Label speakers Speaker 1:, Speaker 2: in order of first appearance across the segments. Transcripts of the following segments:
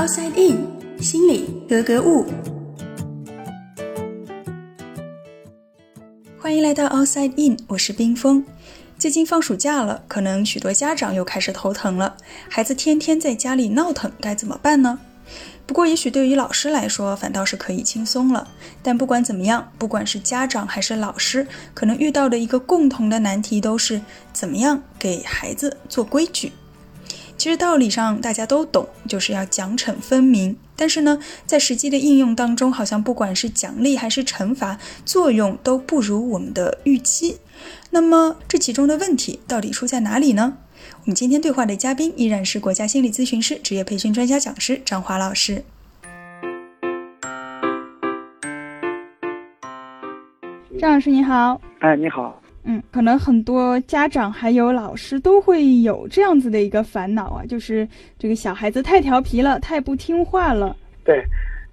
Speaker 1: Outside In，心里格格物。欢迎来到 Outside In，我是冰峰。最近放暑假了，可能许多家长又开始头疼了。孩子天天在家里闹腾，该怎么办呢？不过，也许对于老师来说，反倒是可以轻松了。但不管怎么样，不管是家长还是老师，可能遇到的一个共同的难题都是怎么样给孩子做规矩。其实道理上大家都懂，就是要奖惩分明。但是呢，在实际的应用当中，好像不管是奖励还是惩罚，作用都不如我们的预期。那么这其中的问题到底出在哪里呢？我们今天对话的嘉宾依然是国家心理咨询师、职业培训专家讲师张华老师。张老师你好，
Speaker 2: 哎，你好，
Speaker 1: 嗯，可能很多家长还有老师都会有这样子的一个烦恼啊，就是这个小孩子太调皮了，太不听话了。
Speaker 2: 对，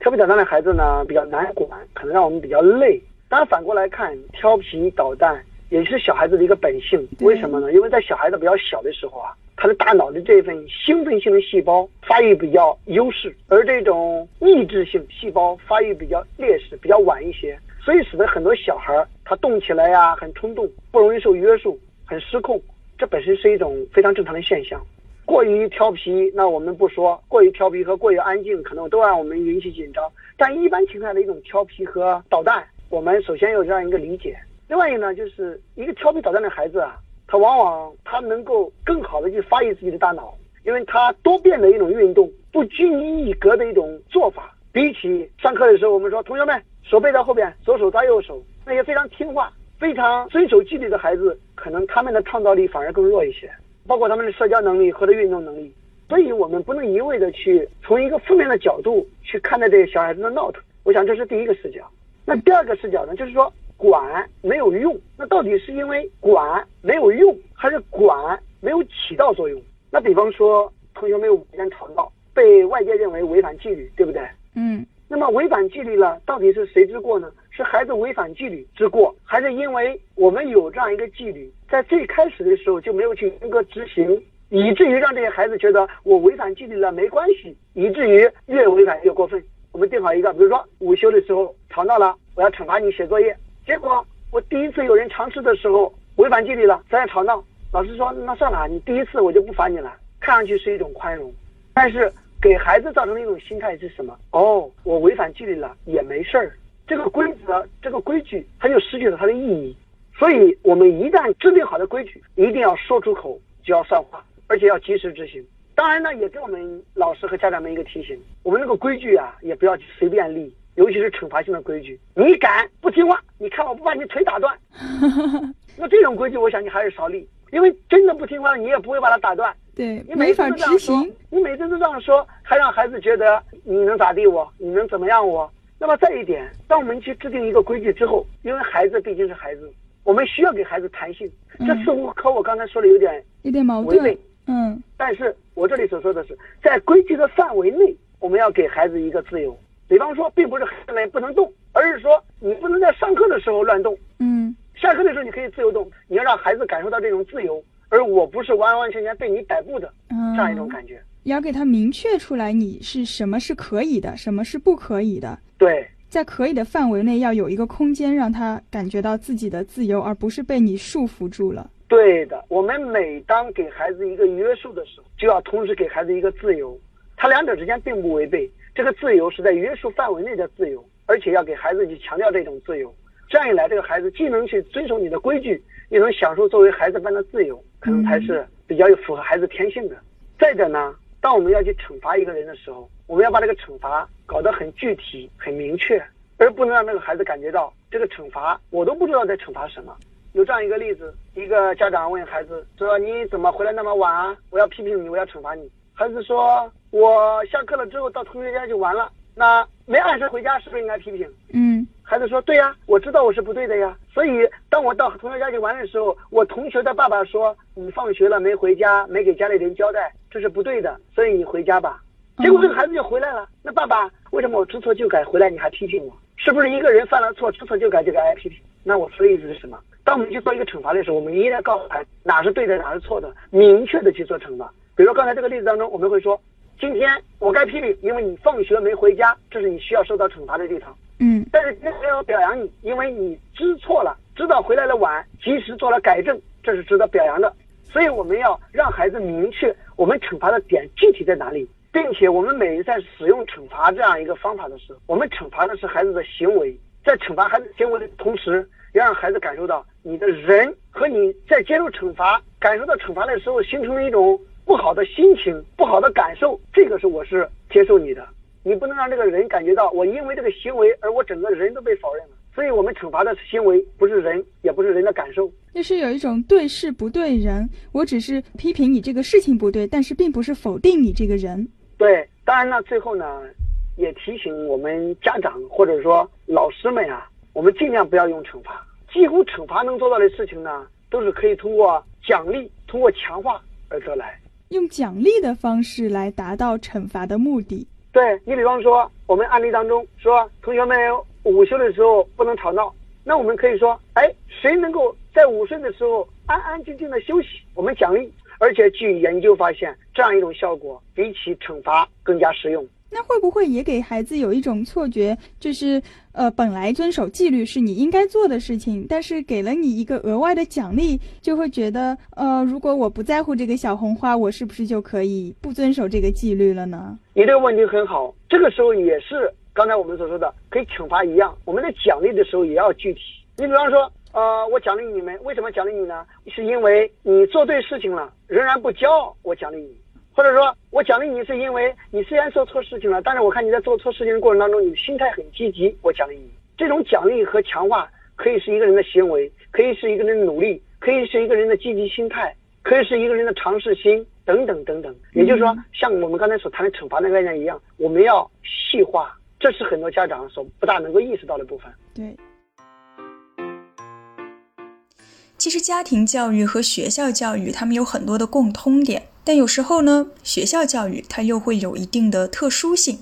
Speaker 2: 调皮捣蛋的孩子呢比较难管，可能让我们比较累。当然反过来看，调皮捣蛋。也是小孩子的一个本性，为什么呢？因为在小孩子比较小的时候啊，他的大脑的这份兴奋性的细胞发育比较优势，而这种抑制性细胞发育比较劣势，比较晚一些，所以使得很多小孩他动起来呀很冲动，不容易受约束，很失控。这本身是一种非常正常的现象。过于调皮，那我们不说；过于调皮和过于安静，可能都让我们引起紧张。但一般情况下的一种调皮和捣蛋，我们首先有这样一个理解。另外一个呢，就是一个调皮捣蛋的孩子啊，他往往他能够更好的去发育自己的大脑，因为他多变的一种运动，不拘泥一格的一种做法，比起上课的时候我们说同学们手背在后边，左手抓右手，那些非常听话、非常遵守纪律的孩子，可能他们的创造力反而更弱一些，包括他们的社交能力和的运动能力。所以我们不能一味的去从一个负面的角度去看待这些小孩子的闹腾。我想这是第一个视角。那第二个视角呢，就是说。管没有用，那到底是因为管没有用，还是管没有起到作用？那比方说，同学们有午间吵闹，被外界认为违反纪律，对不对？
Speaker 1: 嗯。
Speaker 2: 那么违反纪律了，到底是谁之过呢？是孩子违反纪律之过，还是因为我们有这样一个纪律，在最开始的时候就没有去严格执行，以至于让这些孩子觉得我违反纪律了没关系，以至于越违反越过分。我们定好一个，比如说午休的时候吵闹了，我要惩罚你写作业。结果我第一次有人尝试的时候违反纪律了，咱也吵闹。老师说：“那算了，你第一次我就不罚你了。”看上去是一种宽容，但是给孩子造成的一种心态是什么？哦，我违反纪律了也没事儿。这个规则，这个规矩，它就失去了它的意义。所以，我们一旦制定好的规矩，一定要说出口就要算话，而且要及时执行。当然呢，也给我们老师和家长们一个提醒：我们那个规矩啊，也不要随便立。尤其是惩罚性的规矩，你敢不听话？你看我不把你腿打断。那这种规矩，我想你还是少立，因为真的不听话，你也不会把它打断。
Speaker 1: 对，你没法执行。
Speaker 2: 你每次都这样说，还让孩子觉得你能咋地我？你能怎么样我？那么再一点，当我们去制定一个规矩之后，因为孩子毕竟是孩子，我们需要给孩子弹性。这似乎和我刚才说的有点
Speaker 1: 有点矛盾。嗯。
Speaker 2: 但是我这里所说的是，在规矩的范围内，我们要给孩子一个自由。比方说，并不是孩子们不能动，而是说你不能在上课的时候乱动。
Speaker 1: 嗯，
Speaker 2: 下课的时候你可以自由动，你要让孩子感受到这种自由，而我不是完完全全被你摆布的这样一种感觉。
Speaker 1: 要给他明确出来，你是什么是可以的，什么是不可以的。
Speaker 2: 对，
Speaker 1: 在可以的范围内，要有一个空间，让他感觉到自己的自由，而不是被你束缚住了。
Speaker 2: 对的，我们每当给孩子一个约束的时候，就要同时给孩子一个自由，他两者之间并不违背。这个自由是在约束范围内的自由，而且要给孩子去强调这种自由。这样一来，这个孩子既能去遵守你的规矩，又能享受作为孩子般的自由，可能才是比较有符合孩子天性的。再者呢，当我们要去惩罚一个人的时候，我们要把这个惩罚搞得很具体、很明确，而不能让那个孩子感觉到这个惩罚我都不知道在惩罚什么。有这样一个例子：一个家长问孩子说：“你怎么回来那么晚啊？我要批评你，我要惩罚你。”孩子说：“我下课了之后到同学家去玩了，那没按时回家是不是应该批评？”
Speaker 1: 嗯，
Speaker 2: 孩子说：“对呀，我知道我是不对的呀。所以当我到同学家去玩的时候，我同学的爸爸说你放学了没回家，没给家里人交代，这是不对的，所以你回家吧。”结果这个孩子就回来了。那爸爸为什么我知错就改回来你还批评我？是不是一个人犯了错知错就改就该挨批评？那我说的意思是什么？当我们去做一个惩罚的时候，我们一定要告诉孩子哪是对的，哪是错的，明确的去做惩罚。比如说刚才这个例子当中，我们会说，今天我该批评，因为你放学没回家，这是你需要受到惩罚的地方。
Speaker 1: 嗯，
Speaker 2: 但是今天我表扬你，因为你知错了，知道回来的晚，及时做了改正，这是值得表扬的。所以我们要让孩子明确我们惩罚的点具体在哪里，并且我们每一在使用惩罚这样一个方法的时候，我们惩罚的是孩子的行为，在惩罚孩子行为的同时，要让孩子感受到你的人和你在接受惩罚、感受到惩罚的时候形成了一种不好的心情、不好的感受，这个是我是接受你的。你不能让这个人感觉到我因为这个行为而我整个人都被否认了，所以我们惩罚的行为不是人，也不是人的感受，
Speaker 1: 就是有一种对事不对人。我只是批评你这个事情不对，但是并不是否定你这个人。
Speaker 2: 对，当然呢，最后呢，也提醒我们家长或者说老师们啊，我们尽量不要用惩罚。几乎惩罚能做到的事情呢，都是可以通过奖励、通过强化而得来。
Speaker 1: 用奖励的方式来达到惩罚的目的。
Speaker 2: 对你比方说，我们案例当中说，同学们午休的时候不能吵闹，那我们可以说，哎，谁能够在午睡的时候安安静静的休息，我们奖励。而且据研究发现，这样一种效果比起惩罚更加实用。
Speaker 1: 那会不会也给孩子有一种错觉，就是呃，本来遵守纪律是你应该做的事情，但是给了你一个额外的奖励，就会觉得呃，如果我不在乎这个小红花，我是不是就可以不遵守这个纪律了呢？
Speaker 2: 你这个问题很好，这个时候也是刚才我们所说的，可以惩罚一样，我们在奖励的时候也要具体。你比方说，呃，我奖励你们，为什么奖励你呢？是因为你做对事情了，仍然不骄傲，我奖励你。或者说我奖励你，是因为你虽然做错事情了，但是我看你在做错事情的过程当中，你的心态很积极，我奖励你。这种奖励和强化可以是一个人的行为，可以是一个人的努力，可以是一个人的积极心态，可以是一个人的尝试心等等等等。也就是说，像我们刚才所谈的惩罚的概念一样，我们要细化，这是很多家长所不大能够意识到的部分。
Speaker 1: 对。其实家庭教育和学校教育，他们有很多的共通点。但有时候呢，学校教育它又会有一定的特殊性。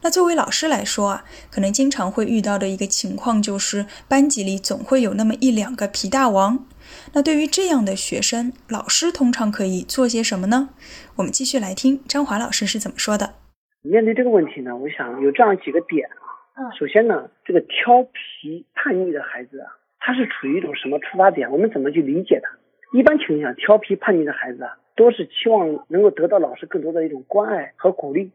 Speaker 1: 那作为老师来说啊，可能经常会遇到的一个情况就是，班级里总会有那么一两个皮大王。那对于这样的学生，老师通常可以做些什么呢？我们继续来听张华老师是怎么说的。
Speaker 2: 面对这个问题呢，我想有这样几个点啊。嗯。首先呢，这个调皮叛逆的孩子啊，他是处于一种什么出发点？我们怎么去理解他？一般情况下，调皮叛逆的孩子啊。都是期望能够得到老师更多的一种关爱和鼓励，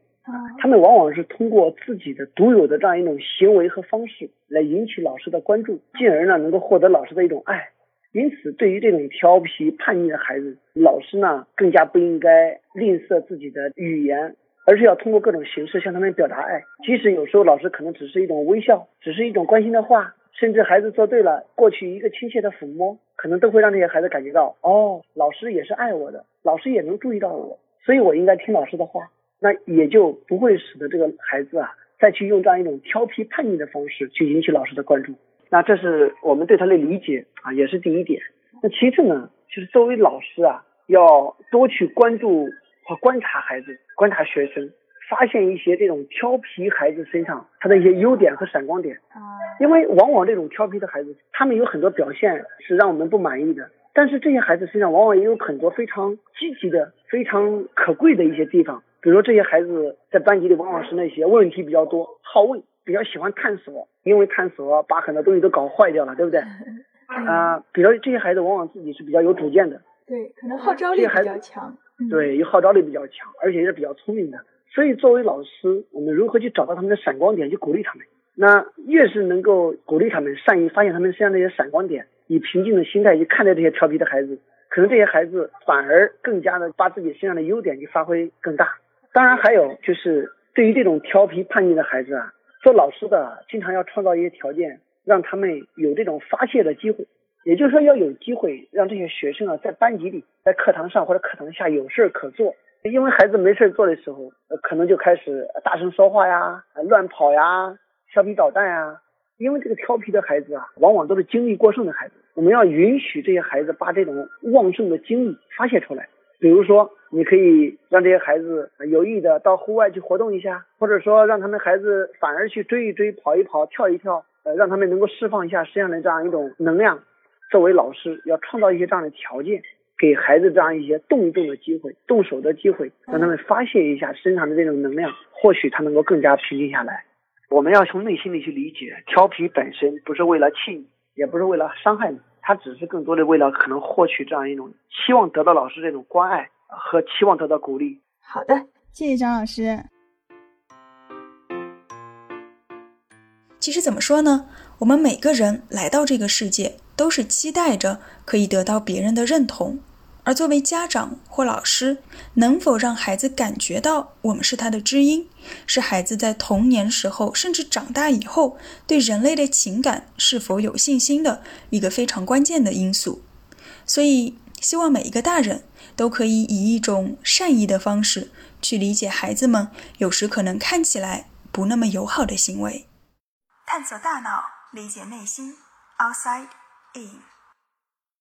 Speaker 2: 他们往往是通过自己的独有的这样一种行为和方式来引起老师的关注，进而呢能够获得老师的一种爱。因此，对于这种调皮叛逆的孩子，老师呢更加不应该吝啬自己的语言，而是要通过各种形式向他们表达爱。即使有时候老师可能只是一种微笑，只是一种关心的话。甚至孩子做对了，过去一个亲切的抚摸，可能都会让这些孩子感觉到，哦，老师也是爱我的，老师也能注意到我，所以我应该听老师的话，那也就不会使得这个孩子啊，再去用这样一种调皮叛逆的方式去引起老师的关注。那这是我们对他的理解啊，也是第一点。那其次呢，就是作为老师啊，要多去关注和观察孩子，观察学生。发现一些这种调皮孩子身上他的一些优点和闪光点啊，因为往往这种调皮的孩子，他们有很多表现是让我们不满意的，但是这些孩子身上往往也有很多非常积极的、非常可贵的一些地方。比如说这些孩子在班级里往往是那些问题比较多、好问、比较喜欢探索，因为探索把很多东西都搞坏掉了，对不对？啊，比如这些孩子往往自己是比较有主见的，
Speaker 1: 对，可能号召力比较强，
Speaker 2: 对，有号召力比较强，而且也是比较聪明的。所以，作为老师，我们如何去找到他们的闪光点，去鼓励他们？那越是能够鼓励他们，善于发现他们身上那些闪光点，以平静的心态去看待这些调皮的孩子，可能这些孩子反而更加的把自己身上的优点去发挥更大。当然，还有就是对于这种调皮叛逆的孩子啊，做老师的经常要创造一些条件，让他们有这种发泄的机会。也就是说，要有机会让这些学生啊，在班级里、在课堂上或者课堂下有事可做。因为孩子没事做的时候，可能就开始大声说话呀、乱跑呀、调皮捣蛋啊。因为这个调皮的孩子啊，往往都是精力过剩的孩子。我们要允许这些孩子把这种旺盛的精力发泄出来。比如说，你可以让这些孩子有意的到户外去活动一下，或者说让他们孩子反而去追一追、跑一跑、跳一跳，呃，让他们能够释放一下身上的这样一种能量。作为老师，要创造一些这样的条件。给孩子这样一些动一动的机会、动手的机会，让他们发泄一下身上的这种能量，或许他能够更加平静下来。我们要从内心里去理解，调皮本身不是为了气你，也不是为了伤害你，他只是更多的为了可能获取这样一种期望得到老师这种关爱和期望得到鼓励。
Speaker 3: 好的，谢谢张老师。
Speaker 1: 其实怎么说呢？我们每个人来到这个世界，都是期待着可以得到别人的认同。而作为家长或老师，能否让孩子感觉到我们是他的知音，是孩子在童年时候甚至长大以后对人类的情感是否有信心的一个非常关键的因素。所以，希望每一个大人都可以以一种善意的方式去理解孩子们有时可能看起来不那么友好的行为。探索大脑，理解内心，Outside In。